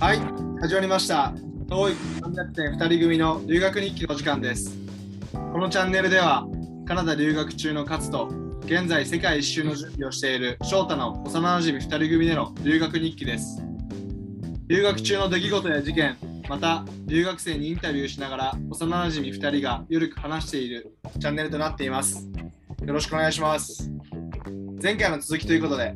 はい、始まりました。遠い300点2人組の留学日記の時間です。このチャンネルでは、カナダ留学中の勝と、現在世界一周の準備をしている翔太の幼馴染2人組での留学日記です。留学中の出来事や事件、また留学生にインタビューしながら幼馴染2人がゆるく話しているチャンネルとなっています。よろしくお願いします。前回の続きということで、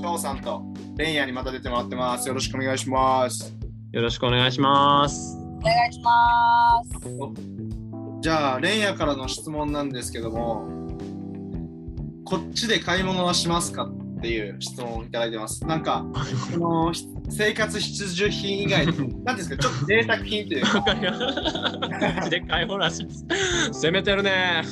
翔さんとレイヤーにまた出てもらってます。よろしくお願いします。よろしくお願いします。お願いします。じゃあ、レンヤからの質問なんですけども、こっちで買い物はしますかっていう質問をいただいてます。なんか、そのひ生活必需品以外に、なんですか、ちょっと贅沢品というか、わかで買い物らしいです。攻めてるね。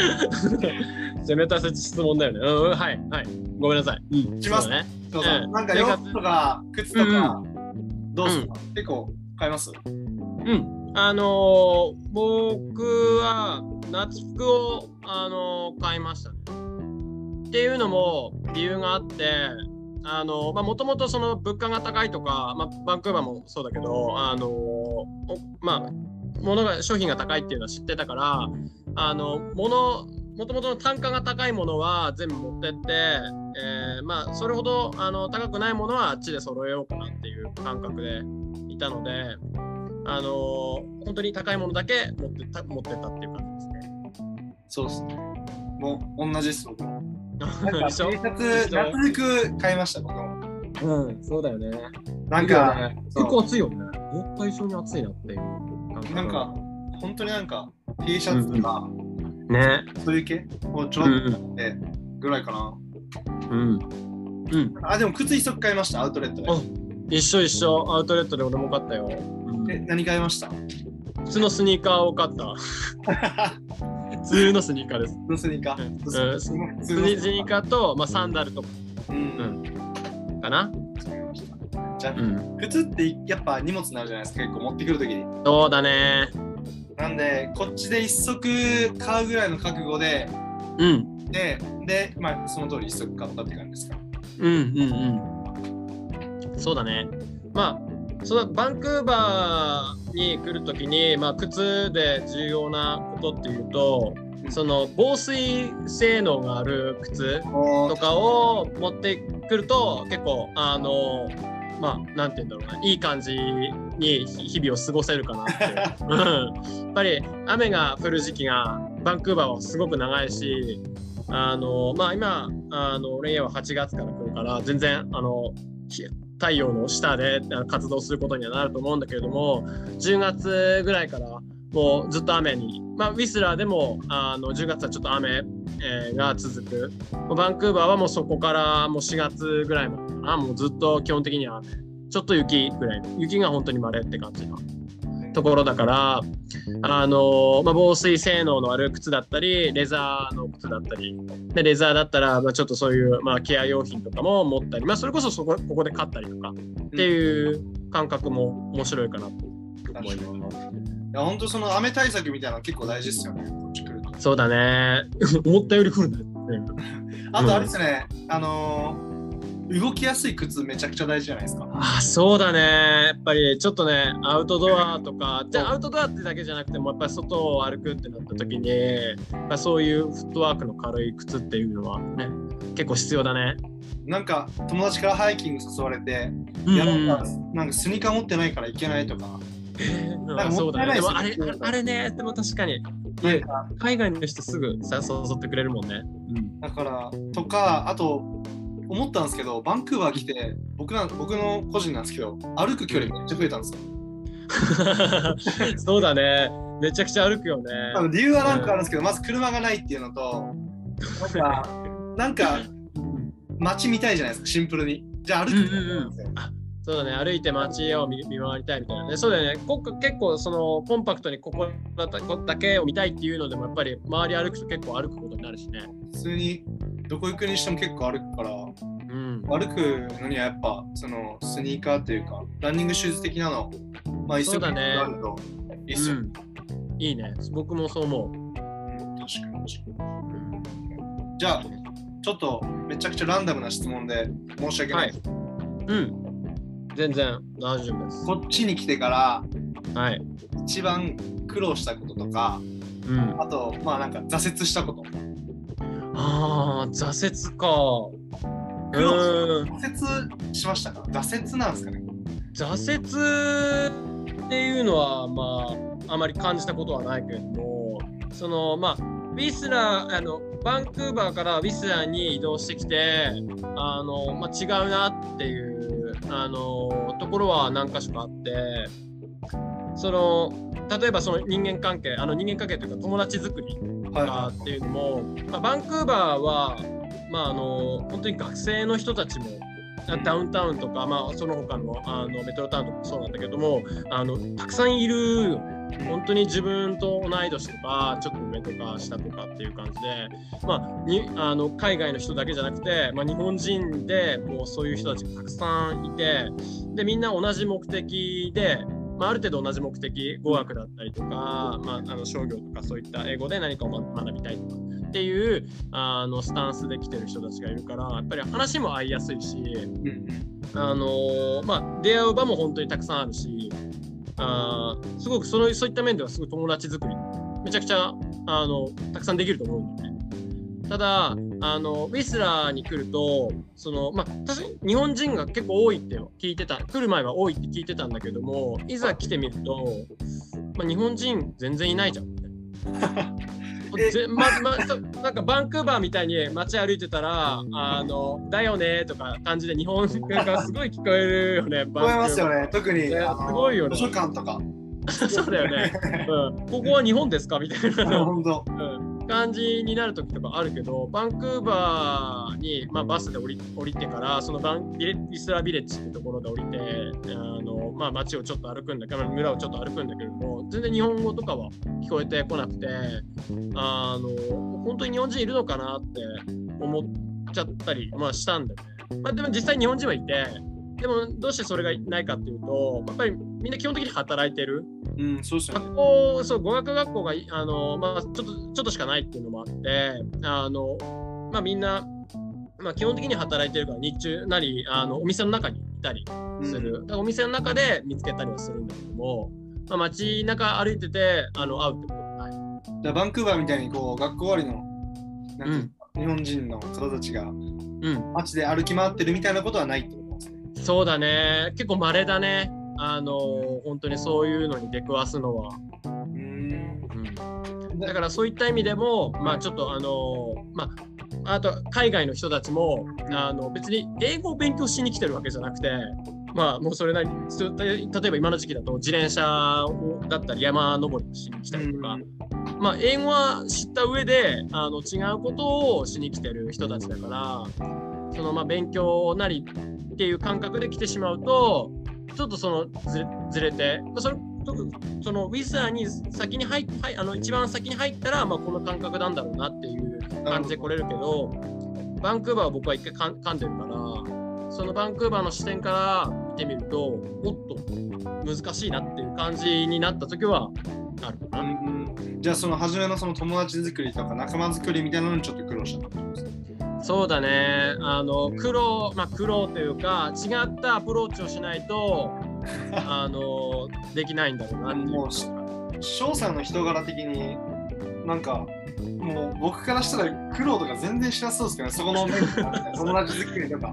攻めた質問だよね。うん、はい、はい。ごめんなさい。うん、しますね。そうそなんか洋服とか靴とか、どうすか、結構買います？うん。あのー僕は夏服を、あのー買いましたね。っていうのも理由があって、あのーまあもともとその物価が高いとか、まあ、バンクーバーもそうだけど、あのまあ物が商品が高いっていうのは知ってたから、あの物もともとの単価が高いものは全部持ってって、えーまあそれほどあの高くないものはあっちで揃えようかなっていう感覚でいたので、あのー本当に高いものだけ持ってた持ってったっていう感じですね。そうですね。もう同じです、僕も。なんか一緒？T シャツ、一緒？夏服買いました、僕も。うん、そうだよね。なんか、そう結構暑いよね。思った以上に暑いなっていう。なんか、本当になんか、T シャツとか、ね。そういう系をちょろっと買ってぐらいかな。うん。うん。あ、でも靴一足買いました、アウトレットで。あ一緒一緒、アウトレットで俺も買ったよ。うんえ、何買いました？普通のスニーカーを買った。普通のスニーカーです。のスニーカー。うん普通のススニーカーと、まあ、サンダルとかうん。かな。じゃあ、うん。靴ってやっぱ荷物になるじゃないですか、結構持ってくるときに。そうだね。なんで、こっちで一足買うぐらいの覚悟で、うん。で、で、まあ、その通り一足買ったって感じですか。うんうんうん。そうだね。まあ、そのバンクーバーに来るときに、まあ、靴で重要なことっていうと、その防水性能がある靴とかを持ってくると結構あのまあなんて言うんだろうな。いい感じに日々を過ごせるかなって、うん、やっぱり雨が降る時期がバンクーバーはすごく長いしあのまあ今あのレイヤーは8月から来るから全然あのひ太陽の下であ活動することにはなると思うんだけれども10月ぐらいからもうずっと雨に、まあ、ウィスラーでもあの10月はちょっと雨、えーが続く。バンクーバーはもうそこからもう4月ぐらいまでかな。もうずっと基本的には雨ちょっと雪ぐらい。雪が本当に稀って感じのところだからあの、まあ、防水性能のある靴だったりレザーの靴だったり。でレザーだったら、まあ、ちょっとそういう、まあ、ケア用品とかも持ったり、まあ、それこそそこここで買ったりとか。っていう感覚も面白いかなと思います。いや、本当その雨対策みたいなの結構大事ですよね。そうだね。思ったより降るね。あとあれですね、あのー動きやすい靴めちゃくちゃ大事じゃないですか。あそうだね。やっぱりちょっとね、アウトドアとか、じゃあアウトドアってだけじゃなくても、やっぱり外を歩くってなった時に、やっぱそういうフットワークの軽い靴っていうのはね、結構必要だね。なんか友達からハイキング誘われて、うんいやなんかなんかスニーカー持ってないから行けないとか、うんそうだね。でもあれもったいないですよあれね、でも確かに、なんか海外の人すぐさ誘ってくれるもんね。うんだからとか、あと思ったんですけど、バンクーバー来て、僕ら僕の個人なんですけど、歩く距離めっちゃ増えたんですよ。そうだね。めちゃくちゃ歩くよね。理由はなんかあるんですけど、まず車がないっていうのと、なんか、なんか街見たいじゃないですか、シンプルに。じゃあ歩くってんですよ。そうだね、歩いて街を見見回りたいみたいなね。そうだよね、こ結構そのコンパクトにここだったここだけを見たいっていうのでも、やっぱり周り歩くと結構歩くことになるしね。普通にどこ行くにしても結構歩くから、うん。歩くのにはやっぱそのスニーカーというか、ランニングシューズ的なの、まあ一足そうだねあるといいっすよね。うん、いいね、僕もそう思う。うん確かに。じゃあ、ちょっとめちゃくちゃランダムな質問で申し訳ない。うん。全然大丈夫です。こっちに来てからはい。一番苦労したこととか、うん。あと、まあなんか挫折したこと。ああ、挫折か。う苦労ーん。挫折しましたか？挫折なんですかね？挫折っていうのは、まあ、あまり感じたことはないけれども、その、まあ、ウィスラー、あの、バンクーバーからウィスラーに移動してきて、あの、まあ、違うなっていう、あの、ところは何か所かあって、その、例えばその人間関係、あの人間関係というか友達作りはいかっていうのも、まあ、バンクーバーは、まあ、あの本当に学生の人たちもあダウンタウンとか、まあ、その他のあのメトロタウンとかもそうなんだけどもあのたくさんいるよね。本当に自分と同い年とかちょっと上とか下とかっていう感じで、まあ、にあの海外の人だけじゃなくて、まあ、日本人でもうそういう人たちがたくさんいてでみんな同じ目的で、まあ、ある程度同じ目的語学だったりとか、まあ、あの商業とかそういった英語で何かをま学びたいとかっていうあのスタンスで来てる人たちがいるからやっぱり話も合いやすいし、あのーまあ、出会う場も本当にたくさんあるしあすごくそのそういった面ではすごい友達作りめちゃくちゃあのたくさんできると思うんだよね。ただあのウィスラーに来るとその、まあ、確かに日本人が結構多いって聞いてた来る前は多いって聞いてたんだけどもいざ来てみると、まあ、日本人全然いないじゃん。ぜままそなんかバンクーバーみたいに街歩いてたら「あのだよね」とか感じで日本語がすごい聞こえるよね。聞こえますよね。特に、すごいよね図書館とか。そうだよね、うん。ここは日本ですか？みたいな、本当。うん感じになる時とかあるけど、バンクーバーに、まあ、バスで降り降りてから、そのバンビレイスラビレッジっていうところで降りて、あのまあ、街をちょっと歩くんだけど、村をちょっと歩くんだけども、全然日本語とかは聞こえてこなくて、あの本当に日本人いるのかなって思っちゃったり、まあ、したんだよね。まあ、でも実際日本人はいて、でもどうしてそれがないかっていうと、やっぱりみんな基本的に働いてる。うん、そうですよね。学校、そう、語学学校がいあの、まあ、ちょっとちょっとしかないっていうのもあって、あのまあ、みんな、まあ、基本的に働いてるから、日中なりあのお店の中にいたりする、だからお店の中で見つけたりはするんだけども、まあ、街中歩いててあの会うってことはない。じゃあバンクーバーみたいにこう学校終わりのなんていうか日本人の方たちがうん、街で歩き回ってるみたいなことはないってこと。そうだね、結構稀だね。あの本当にそういうのに出くわすのは。うーん。うんだからそういった意味でも、まあ、ちょっとあのまあ、あと海外の人たちもあの別に英語を勉強しに来てるわけじゃなくて、まあ、もうそれなり例えば今の時期だと自転車をだったり山登りをしに来たりとか、まあ、英語は知った上であの違うことをしに来てる人たちだからそのまあ勉強なりっていう感覚で来てしまうとちょっとそのずれてそれそのウィザーに先に入っはいあの一番先に入ったら、まあ、この感覚なんだろうなっていう感じで来れるけどバンクーバーは僕は一回かん噛んでるからそのバンクーバーの視点から見てみるともっと難しいなっていう感じになった時はあるかな。うんじゃあその初めのその友達作りとか仲間作りみたいなのにちょっと苦労したってことですね。そうだね。あの苦労、まあ苦労というか違ったアプローチをしないと あのできないんだろうなもうし翔さんの人柄的になんかもう僕からしたら苦労とか全然しなそうですけどねそこの面友達作りとか。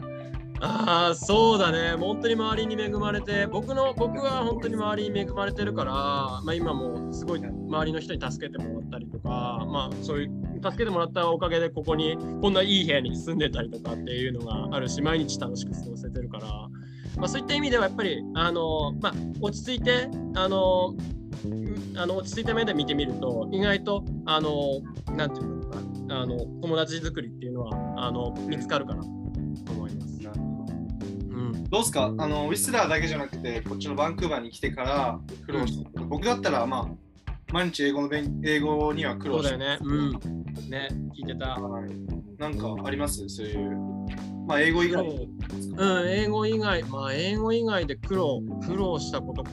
ああそうだね。本当に周りに恵まれて僕の僕は本当に周りに恵まれてるから、まあ今もすごい周りの人に助けてもらったりとか、まあそういう助けてもらったおかげでここにこんないい部屋に住んでたりとかっていうのがあるし毎日楽しく過ごせてるから、まあ、そういった意味ではやっぱりあの、まあ、落ち着いてあのあの落ち着いた目で見てみると意外とあのなんていうのかなあの友達作りっていうのはあの見つかるかなと思います。うん、どうですか？あのウィスラーだけじゃなくてこっちのバンクーバーに来てから苦労したこと、僕だったらまあ毎日英語の勉英語には苦労してそうだよね。うん。ね、聞いてた。はいなんかあります？そういうまあ英語以外うん、英語以外、まあ英語以外で苦労、苦労したことか。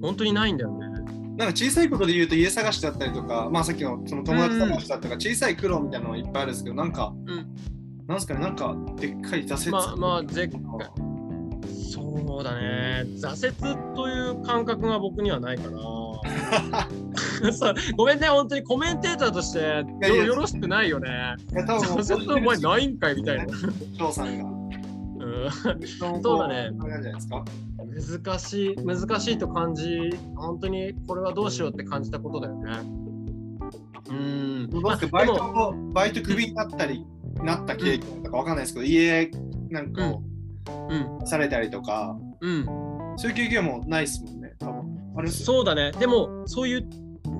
本当にないんだよね。なんか小さいことで言うと家探しだったりとか、まあさっきのその友達探しだったとか、小さい苦労みたいなのはいっぱいあるんですけど、なんか、うんなんですかね、なんかでっかい挫折。まあまあ、ぜっそうだね。挫折という感覚が僕にはないから。そうごめんね、本当にコメンテーターとしてよよろしくないよね。いや多分挫折お前ないんかいみたいな。翔さんが。うんそうだね。難しい、難しいと感じ、本当にこれはどうしようって感じたことだよね。うん。バイトをバイトクビになったり、なった経験とかわかんないですけど、家なんかをうん、されたりとか、うん。そういう経験もないですもんね、多分。あれそうだね。でも、そういう、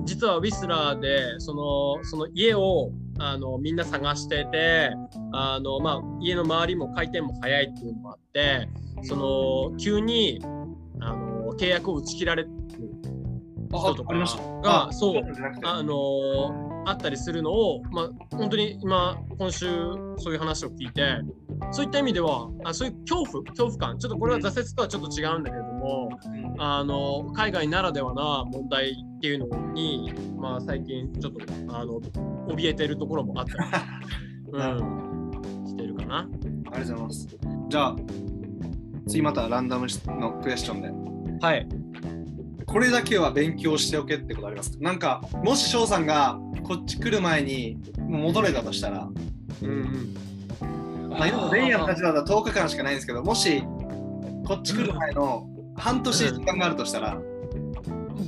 実はウィスラーで、その、その家を、あの、みんな探してて、あの、まあ、家の周りも回転も早いっていうのもあって、その、急に、あの、契約を打ち切られるあ人とかが、そう、あのあったりするのを、まあ、本当に今、今週、そういう話を聞いて、そういった意味では、あそういう恐怖、恐怖感、ちょっとこれは挫折とはちょっと違うんだけれども、うんあの海外ならではな問題っていうのに、まあ、最近ちょっとあの怯えてるところもあったり、うん、してるかな。ありがとうございます。じゃあ、次またランダムのクエスチョンで。はい。これだけは勉強しておけってことありますか？なんか、もし翔さんがこっち来る前に戻れたとしたら、うんうん。まあ、今のレイヤーの立場だと10日間しかないんですけど、もしこっち来る前の半年時間があるとしたら、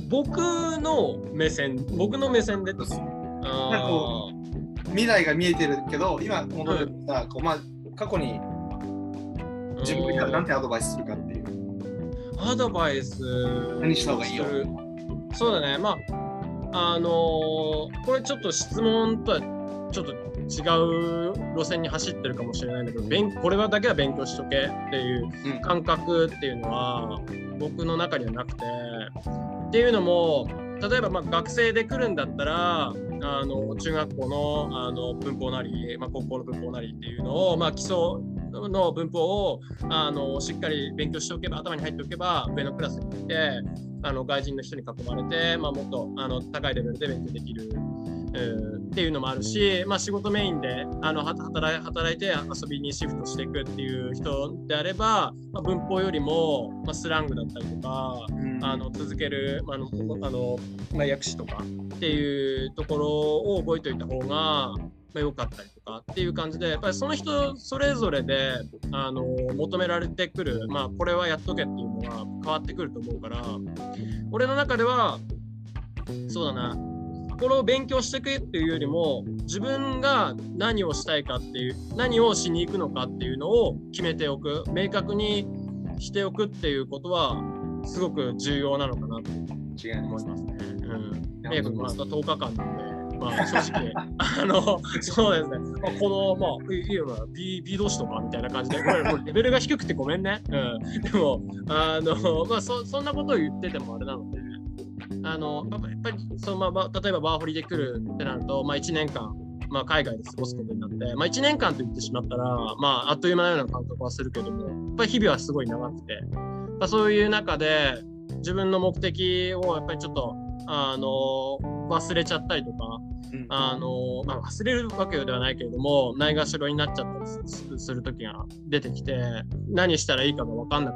僕の目線、僕の目線でです。なんかあこ未来が見えてるけど、今戻れたら、こうまあ、過去にー自分から何てアドバイスするかって。アドバイス何した方がいいよ。そうだね。まあ、あのーこれちょっと質問とはちょっと違う路線に走ってるかもしれないんだけど、勉これはだけは勉強しとけっていううん。感覚っていうのは僕の中にはなくて。っていうのも例えばまあ学生で来るんだったらあの中学校のあの文法なり、まあ、高校の文法なりっていうのを、まあ、基礎の文法をあのしっかり勉強しておけば頭に入っておけば上のクラスに行ってあの外人の人に囲まれて、まあ、もっとあの高いレベルで勉強できる。えーっていうのもあるし、まあ、仕事メインであのは働い働いて遊びにシフトしていくっていう人であれば、まあ、文法よりも、まあ、スラングだったりとかうんあの続けるあのあの、まあ、訳詞とかっていうところを覚えておいた方が、まあ、良かったりとかっていう感じでやっぱりその人それぞれであの求められてくる、まあ、これはやっとけっていうのが変わってくると思うから俺の中ではそうだなこれを勉強していくっていうよりも自分が何をしたいかっていう何をしに行くのかっていうのを決めておく明確にしておくっていうことはすごく重要なのかなと。思いますね。うん。まあ10日間なんで、まあ正直、あの、そうですね。まあ、この、まあ、いいよな、B、B 同士とかみたいな感じで、これもうレベルが低くてごめんね。うん。でも、あの、まあそ、そんなことを言っててもあれなので、あの、やっぱり、そのまあまあ、例えばバーホリで来るってなると、まあ1年間、まあ、海外で過ごすことになって、まあ、1年間と言ってしまったら、まあ、あっという間のような感覚はするけども、やっぱり日々はすごい長くて、まあ、そういう中で自分の目的をやっぱりちょっと、あの忘れちゃったりとか、うんあのまあ、忘れるわけではないけれども、ないがしろになっちゃったりする時が出てきて、何したらいいかが分かんなく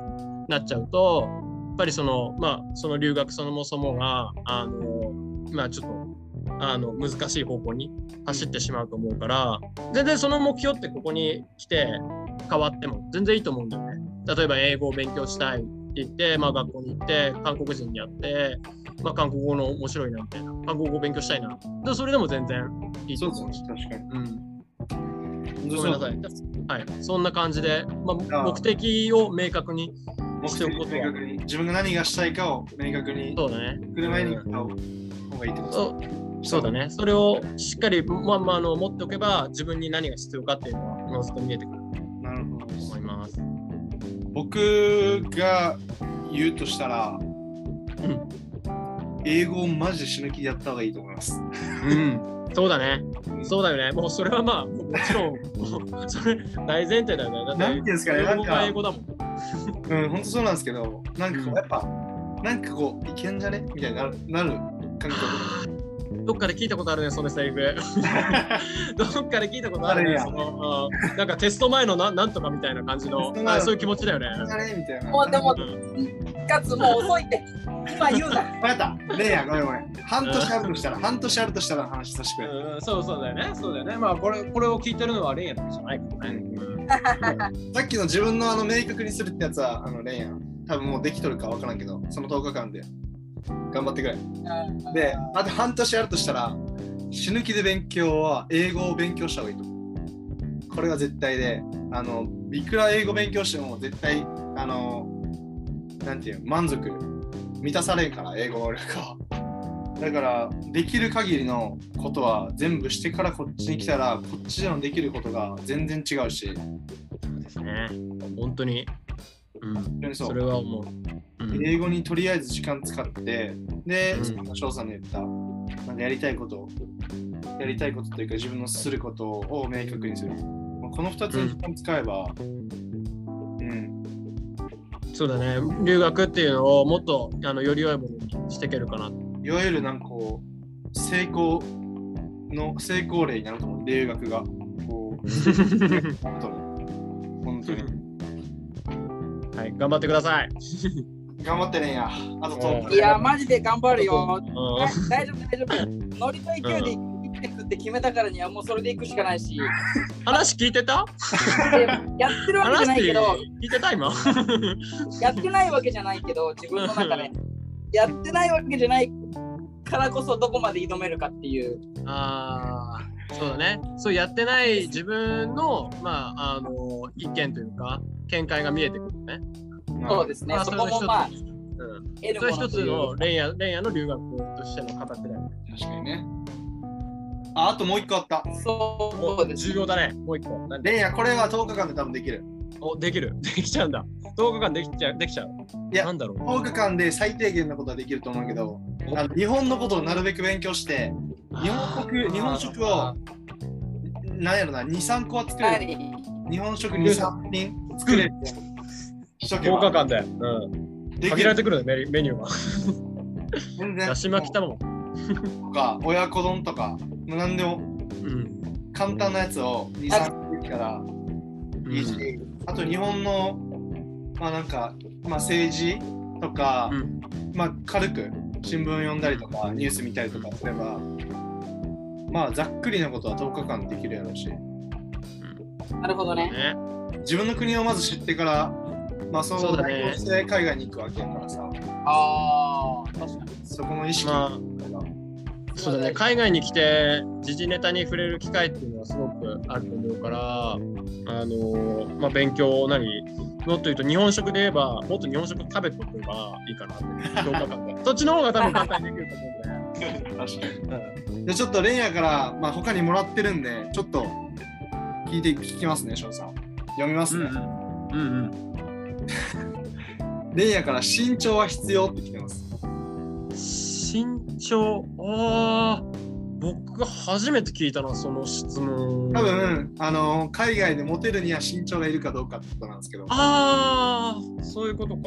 なっちゃうと、やっぱりその、まあ、その留学そもそもが、あのまあ、ちょっと、あの難しい方向に走ってしまうと思うから、全然その目標ってここに来て変わっても全然いいと思うんだよね。例えば英語を勉強したいって言って、まあ、学校に行って韓国人に会って、まあ、韓国語の面白いなみたいな。韓国語を勉強したいな。でそれでも全然いいと思う。しそうですね、確かに。うん、ごめんなさい。はい、そんな感じで、まああ、目的を明確に目しておくことは。自分が何がしたいかを明確にそうだね。来る前に言った方がいいってことそう。だね。それをしっかり、まあまあ、あの持っておけば、自分に何が必要かっていうのは、おのずと見えてくる。なるほどと思います。僕が言うとしたら、ん英語をマジで死ぬ気でやった方がいいと思います。うん、そうだね。そうだよね。もうそれはまあ、もちろん、それ大前提だよね。だって、なんていうんですかね英語なんかが英語だもん。うん、本当そうなんですけど、なんかこう、やっぱ、なんかこう、いけんじゃね？みたいになるなる感覚。どっかで聞いたことあるね、そのセリフ。どっかで聞いたことあるね。あるやんそのうんなんかテスト前のななんとかみたいな感じのそういう気持ちだよね。あれみたいな。もうでもうんかつもう遅いって今言うなわかった。レイヤー、ごめんごめん。半年あるとしたら、半年あるとしたらの話させてくれ。うんそうそうだよね。そうだよね。まあこれこれを聞いてるのはレイヤーだけじゃないからね。うんさっきの自分のあの明確にするってやつは、あのレイヤー、多分もうできとるかわからんけど、その10日間で頑張ってくれ。で、あと半年あるとしたら、死ぬ気で勉強は英語を勉強した方がいいと思う。これは絶対で、あの、いくら英語勉強しても絶対、あの、なんていうの満足、満たされんから、英語能力は。だから、できる限りのことは全部してからこっちに来たら、こっちでのできることが全然違うし、そうですね。本当に。うん。本当にそうそれは思う。うん英語にとりあえず時間使って、でうん、翔さんの言った、なんかやりたいこと、やりたいことというか自分のすることを明確にする。まあこの2つに時間使えば、うん、そうだね。留学っていうのをもっとあのより良いものにしていけるかな。いわゆるなんかこう、成功の成功例になると思う、留学が。こう、本当に。本当に。はい、頑張ってください。頑張ってねんや。あと10日いやマジで頑張るようん大丈夫大丈夫ノリと勢いで行ってくって決めたからにはもうそれで行くしかないし話聞いてた？でやってるわけじゃ話ないけど聞いてた今？やってないわけじゃないけど自分の中でやってないわけじゃないからこそどこまで挑めるかっていうああ、そうだね。そうやってない自分の、まあ、あの、意見というか、見解が見えてくるね。そうですねまあそこもまあそれが一つうん。それ一つものというのレイヤーレイヤーの留学としての形だよね。確かにね。あ、あともう一個あった。そうです重要だね。もう一個。何レイヤー、これは10日間で多分できる。お、できる。できちゃうんだ。10日間できちゃう。できちゃう。いやなんだろう。10日間で最低限のことはできると思うけど、あの日本のことをなるべく勉強して、日本食日本食をなんやろな、2、3個は作れる。はい日本食2、3品作れる。しとけ10日ば。間で。うん。できる限られてくるね、メニューメニューが。全然 だし巻き卵。とか、親子丼とか、もう何でも。うん。簡単なやつを2、3個できたらいいし、あと日本の、まあなんか、まあ政治とか、うん。まあ軽く新聞読んだりとか、ニュース見たりとかすれば、まあざっくりなことは10日間できるやろうし、なるほどね。ね。自分の国をまず知ってから、まあそうだね。代表して海外に行くわけやからさ、ああ確かに。そこの意識まあがそうだね、海外に来て時事ネタに触れる機会っていうのはすごくあると思うから、あのまあ、勉強なり、もっと言うと日本食で言えば、もっと日本食食べておけばいいかなって、10日間で。そっちの方が多分簡単にできると思うんで。確かに。でちょっとレイヤーから、まあ、他にもらってるんで、ちょっと聞いて聞きますね、翔さん。読みますね。うんうん。レイヤーから身長は必要って来てます。身長、ああ、僕が初めて聞いたな、その質問。多分、あの海外でモテるには身長がいるかどうかってことなんですけど。ああ、そういうことか。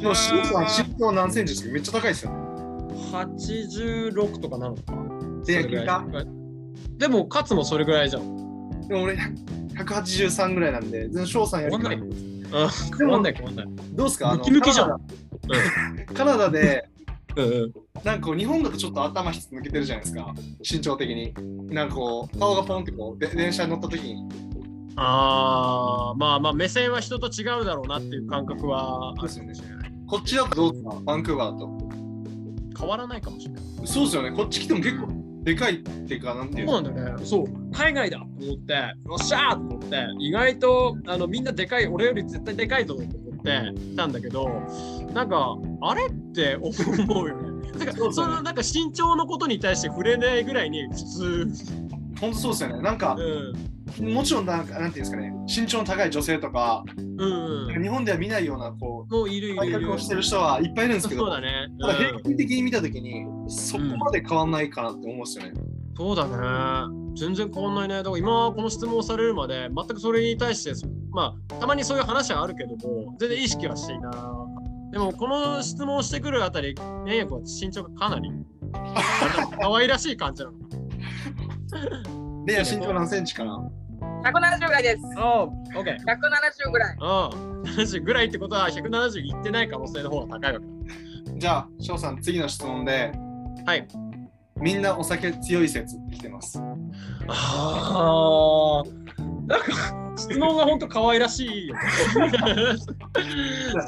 でも、シンさん身長何センチですかめっちゃ高いですよね。86とかなのかな。で聞いでも、勝つもそれぐらいじゃん。でも俺、183ぐらいなんで、全然翔さんより変わんないでうん、ない変わんない。どうですか？ムキムキじゃん カナダで、うんうん。なんかこう日本だとちょっと頭一つ抜けてるじゃないですか、身長的に。なんかこう、顔がポンってこう、で電車に乗った時に。ああ、まあまあ目線は人と違うだろうなっていう感覚はあるかもしれない。こっちだとどうですか？バンクーバーだと。変わらないかもしれない。そうですよね。こっち来ても結構でかいっていうか、なんていうの？そうなんだよね。そう。海外だと思って、よっしゃーと思って、意外とあのみんなでかい、俺より絶対でかいと思って来たんだけど、なんか、あれって思うよね。だからそのなんか身長のことに対して触れないぐらいに普通。本当そうですよね。なんかう、ん。もちろんなんか、なんていうんですかね、身長の高い女性とか、うん、うん。日本では見ないような、こもういるう、いるいる体格を。してる人はいっぱいいるんですけど、そうだね。ただ平うん均的に見たときに、そこまで変わんないかなって思うんですよね。そうだね。全然変わんないね。だから今この質問をされるまで全くそれに対してまあたまにそういう話はあるけども全然意識はしていない。でもこの質問をしてくるあたり、円役は身長がかなり可愛らしい感じなの。レイヤ身長何センチかな？170ぐらいです。ああ、オッケー。170ぐらい。ああ、70ぐらいってことは170いってない可能性の方が高いわけじゃあ翔さん次の質問でだ。はい。みんなお酒強い説ってますああ、なんか質問が本当可愛らしいよね。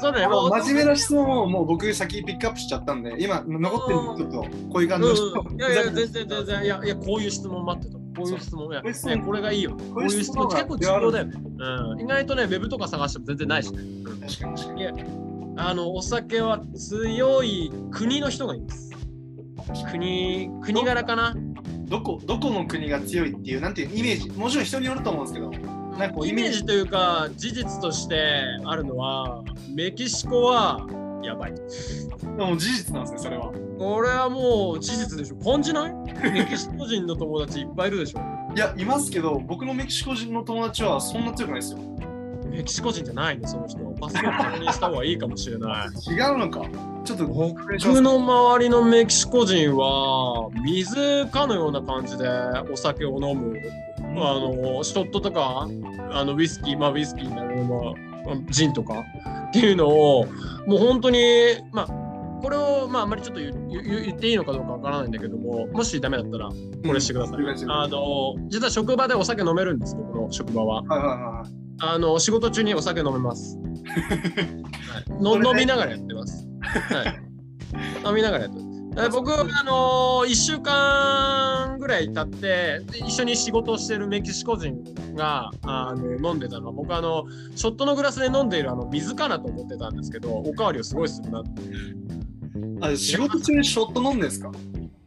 そうだね、もう。真面目な質問をもう僕先ピックアップしちゃったんで今残ってるのちょっとこういう感じの質問うん、いやいや、全然全然、いや、いや、こういう質問待ってた。こういう質問、いや、ね、これがいいよ。こういう質問結構重要だよね。うん、意外とね、ウェブとか探しても全然ないしね。うん確かに確かにあの、お酒は強い国の人がいます。国、国柄かなどこどこの国が強いっていうなんていうイメージもちろん人によると思うんですけどなんかこうイメージというか、事実としてあるのは、メキシコはやばい。でも事実なんですねそれはこれはもう事実でしょ。感じない？メキシコ人の友達いっぱいいるでしょ。いやいますけど僕のメキシコ人の友達はそんな強くないですよメキシコ人じゃないね、その人。パスポート確認した方がいいかもしれない。違うのかちょっと僕の周りのメキシコ人は水かのような感じでお酒を飲む。あのショットとかあのウイスキー、まあウイスキーになる、まあ、ジンとかっていうのをもう本当にまあこれをまああんまりちょっと言っていいのかどうかわからないんだけどももしダメだったらこれしてください。うんあの実は職場でお酒飲めるんです僕の職場は。はいはいはいあの仕事中にお酒飲めます。はい、の飲みながらやってます。はい、飲みながらやってます。僕、あの1週間ぐらい経ってで一緒に仕事をしてるメキシコ人があの飲んでたの。は僕あのショットのグラスで飲んでいるあの水かなと思ってたんですけどおかわりをすごいするなって。あ仕事中にショット飲んでんですか？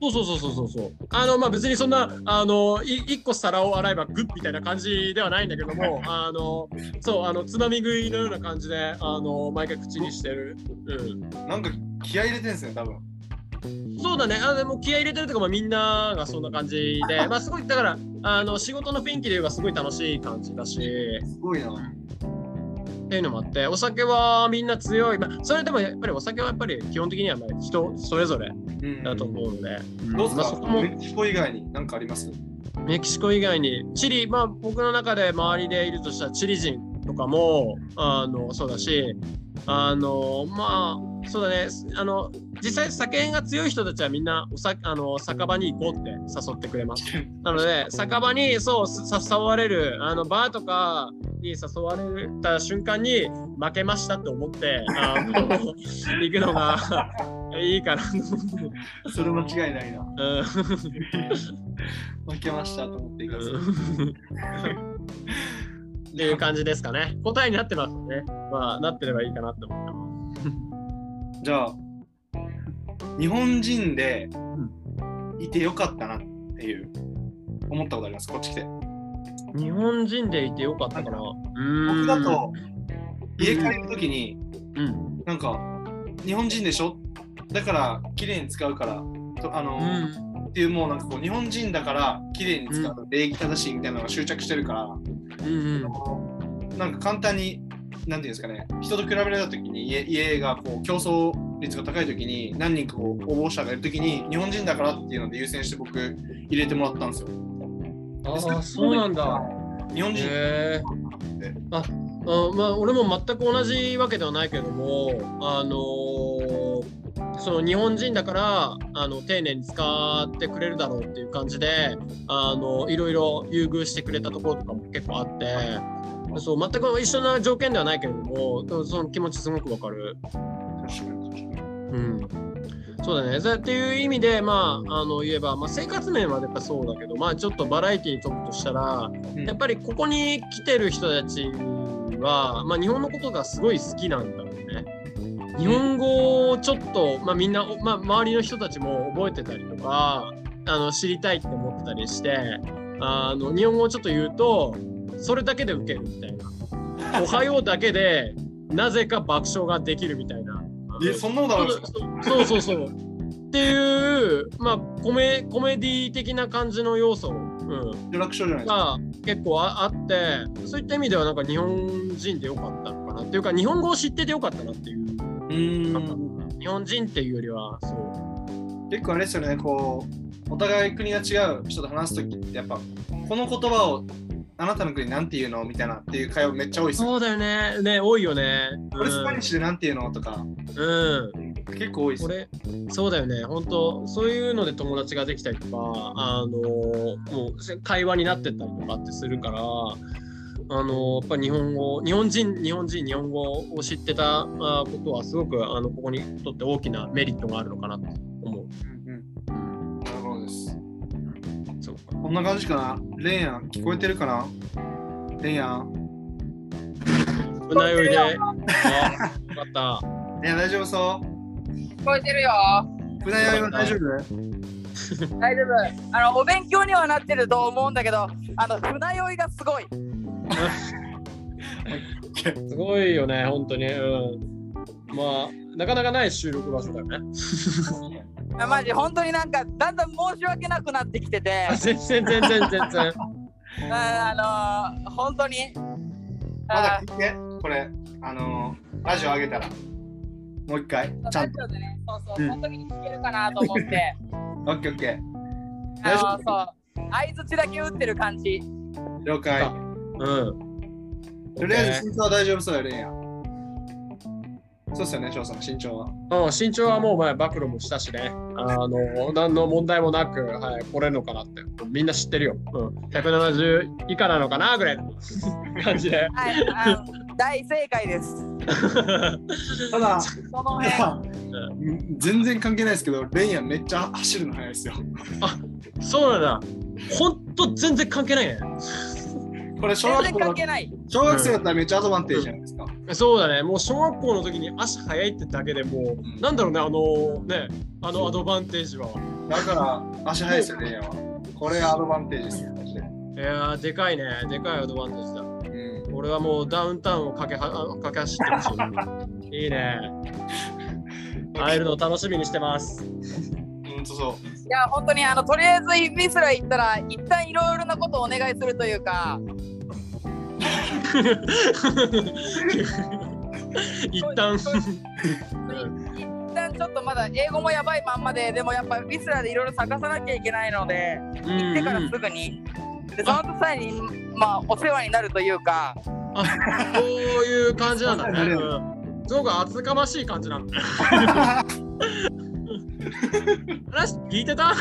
そうそうそうそうそう。あのまあ別にそんなあのい一個皿を洗えばグッみたいな感じではないんだけどもあのそうあのつまみ食いのような感じであの毎回口にしてる、うん、なんか気合い入れてんすね多分そうだね。あでも気合い入れてるとか、まあ、みんながそんな感じで。まあすごいだからあの仕事の雰囲気で言えばすごい楽しい感じだし。すごいなっていうのもあってお酒はみんな強い、まあ、それでもやっぱりお酒はやっぱり基本的にはまあ人それぞれうん。だと思うので、どうですか、まあそこもメキシコ以外に何かあります？メキシコ以外に。チリ、まあ僕の中で周りでいるとしたらチリ人とかもあのそうだし、あのまあそうだね、あの実際酒が強い人たちはみんなおさあの酒場に行こうって誘ってくれます。なので酒場にそうす誘われるあのバーとかに誘われた瞬間に負けましたって思ってあの 行くのが いいかな。それ間違いないなうん負けましたと思っていかずっていう感じですかね。答えになってますよね。まあ、なってればいいかなって思ってまじゃあ日本人でいてよかったなっていう思ったことあります？こっち来てす。日本人でいてよかったかな。僕だと家帰るときにうん。なんか日本人でしょ？だから綺麗に使うからとあの、うん。っていうもうなんかこう日本人だから綺麗に使う、礼儀正しいみたいなのが執着してるから、うん。なんか簡単になんていうんですかね人と比べられた時に家家がこう競争率が高い時に何人かこう応募者がいる時に日本人だからっていうので優先して僕入れてもらったんですよ。ああ、そうなんだ。日本人。あ、あまあ、俺も全く同じわけではないけれども、あのーその日本人だからあの丁寧に使ってくれるだろうっていう感じであのいろいろ優遇してくれたところとかも結構あってそう全く一緒な条件ではないけれどもその気持ちすごくわかる。うんそうだね。そうっていう意味で、まあ、あの言えば、まあ、生活面はやっぱそうだけど、まあ、ちょっとバラエティに飛ぶとしたら、うんやっぱりここに来てる人たちは、まあ、日本のことがすごい好きなんだろうね。日本語をちょっと、まあ、みんな、まあ、周りの人たちも覚えてたりとかあの知りたいって思ってたりしてあの日本語をちょっと言うとそれだけで受けるみたいな「おはよう」だけでなぜか爆笑ができるみたいな。えそんなことあるんですか？そうそうそう。っていう、まあコメ、コメディ的な感じの要素、うん、楽勝じゃない。が結構ああって、そういった意味ではなんか日本人でよかったのかなっていうか、日本語を知っててよかったなっていううーん日本人っていうよりは、そう。結構あれですよね、こう、お互い国が違う人と話すときって、やっぱ、この言葉をあなたの国なんて言うの？みたいなっていう会話めっちゃ多いですよ。そうだよね。ね、多いよね。これスパニッシュでなんて言うの？とか、うん。結構多いですこ。れ、そうだよね。本当そういうので友達ができたりとか、あのもう会話になってったりとかってするから、あのやっぱ日本語、日本人、日本人、日本語を知ってたあことは、すごくあのここにとって大きなメリットがあるのかなとこんな感じかな？レンヤン、聞こえてるかな？レンヤン。船酔いで、あ、よかった。いや、大丈夫そ聞こえてるよ。う船酔いは大丈夫？大丈夫。あの、お勉強にはなってると思うんだけど、あの、船酔いがすごい。すごいよね、本当に。うん。まあ、なかなかない収録場所だよね。あマジ、本当になんか、だんだん申し訳なくなってきてて、あ全然、全然、全然。ああのー、本当に。まだあ聞いて、これ、あのー、ラジオ上げたら、もう一回、ちゃんと。ラジオでね、そうそう、うんその時に聞けるかなと思って、オッケーオッケー。あ大丈のそう、相づちだけ打ってる感じ。了解。うん。とりあえず身長は大丈夫そうや、レンヤン。そうっすよね、翔さん、身長は。うん、身長はもう前暴露もしたしね、あの、何の問題もなく、はい、来れるのかなって、みんな知ってるよ。うん、170以下なのかなぐらいの 感じで。はい、大正解です。ただ、その辺。全然関係ないですけど、レンヤンめっちゃ走るの速いですよ。そうなんだ。ほんと全然関係ないね。これ小学校。小学生だったらめっちゃアドバンテージじゃないですか。そうだね、もう小学校の時に足速いってだけでもう、んなんだろうね、あのね、あのアドバンテージは。だから足速いですよ、レンヤンは。これがアドバンテージですよ。いやー、でかいね、でかいアドバンテージだ。うん俺はもうダウンタウンを駆けはあ駆け走ってほしい。いいね。会えるの楽しみにしてます。ほんとそう。いや、本当に、あの、とりあえず、ビスラ行ったら、一旦いろいろなことをお願いするというか、一旦。一旦ちょっとまだ英語もやばいまんまで、でもやっぱビスラでいろいろ探さなきゃいけないので、行ってからすぐに、でその際に、まあ、お世話になるというか、あ、そういう感じなんだね。うん。すごく厚かましい感じなんだね。話聞いてた？い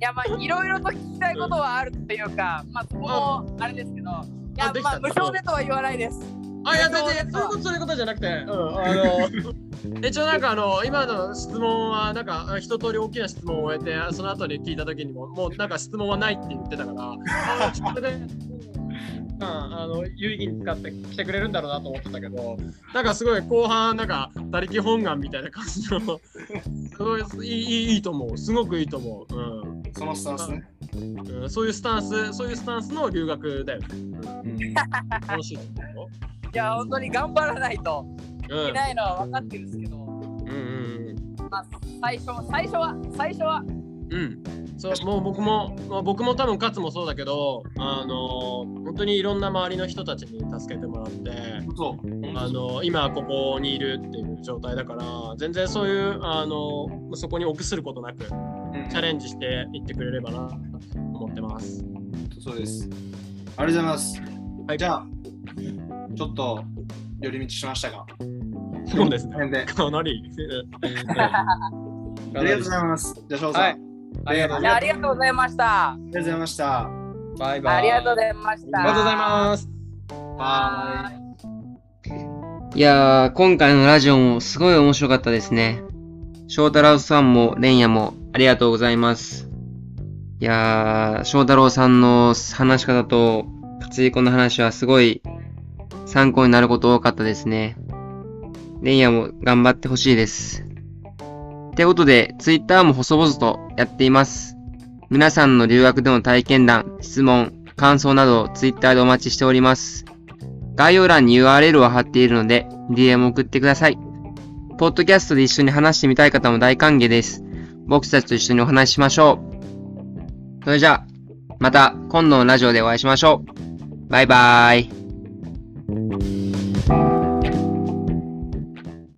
や、まあ、いろいろと聞きたいことはあるというか、まあ、そこもあれですけど、いやまあ、無償でとは言わないです。あ、いや、全然、そういうこと、そういうことじゃなくて、うん、あの、一応なんかあの、今の質問は、なんか、一通り大きな質問を終えて、その後に聞いたときにも、もうなんか質問はないって言ってたから、あの、有意義に使って来てくれるんだろうなと思ってたけど、なんかすごい後半、なんか、他力本願みたいな感じの、すごいいいいと思う。すごくいいと思う。うん。そのスタンスね。うん、そういうスタンス、そういうスタンスの留学だよね。うん楽しいと思いや、本当に頑張らないと。いけないのは分かってるんですけど、うん。うんうんまあ、最初は、最初は、最初は、うん。うん。そう、もう僕も、まあ、僕も多分勝もそうだけど、あの本当にいろんな周りの人たちに助けてもらって、そう。あの今ここにいるっていう状態だから、全然そういう、あのそこに臆することなく、チャレンジしていってくれればなと思ってます。そうです。ありがとうございます。はいじゃあ、ちょっと寄り道しましたが、そうですね。かなり。ありがとうございます。じゃあ、翔さん、はいありがとうございいやありがとうございました。ありがとうございました。バイバイ。ありがとうございました。ありがとうございます。はーい。い。いやー、今回のラジオもすごい面白かったですね。翔太郎さんも、レンヤもありがとうございます。いやー、翔太郎さんの話し方と、活躍の話はすごい参考になること多かったですね。レンヤも頑張ってほしいです。ってことで、ツイッターも細々とやっています。皆さんの留学での体験談、質問、感想などをツイッターでお待ちしております。概要欄に URL を貼っているので、DM 送ってください。ポッドキャストで一緒に話してみたい方も大歓迎です。僕たちと一緒にお話ししましょう。それじゃあ、また今度のラジオでお会いしましょう。バイバーイ。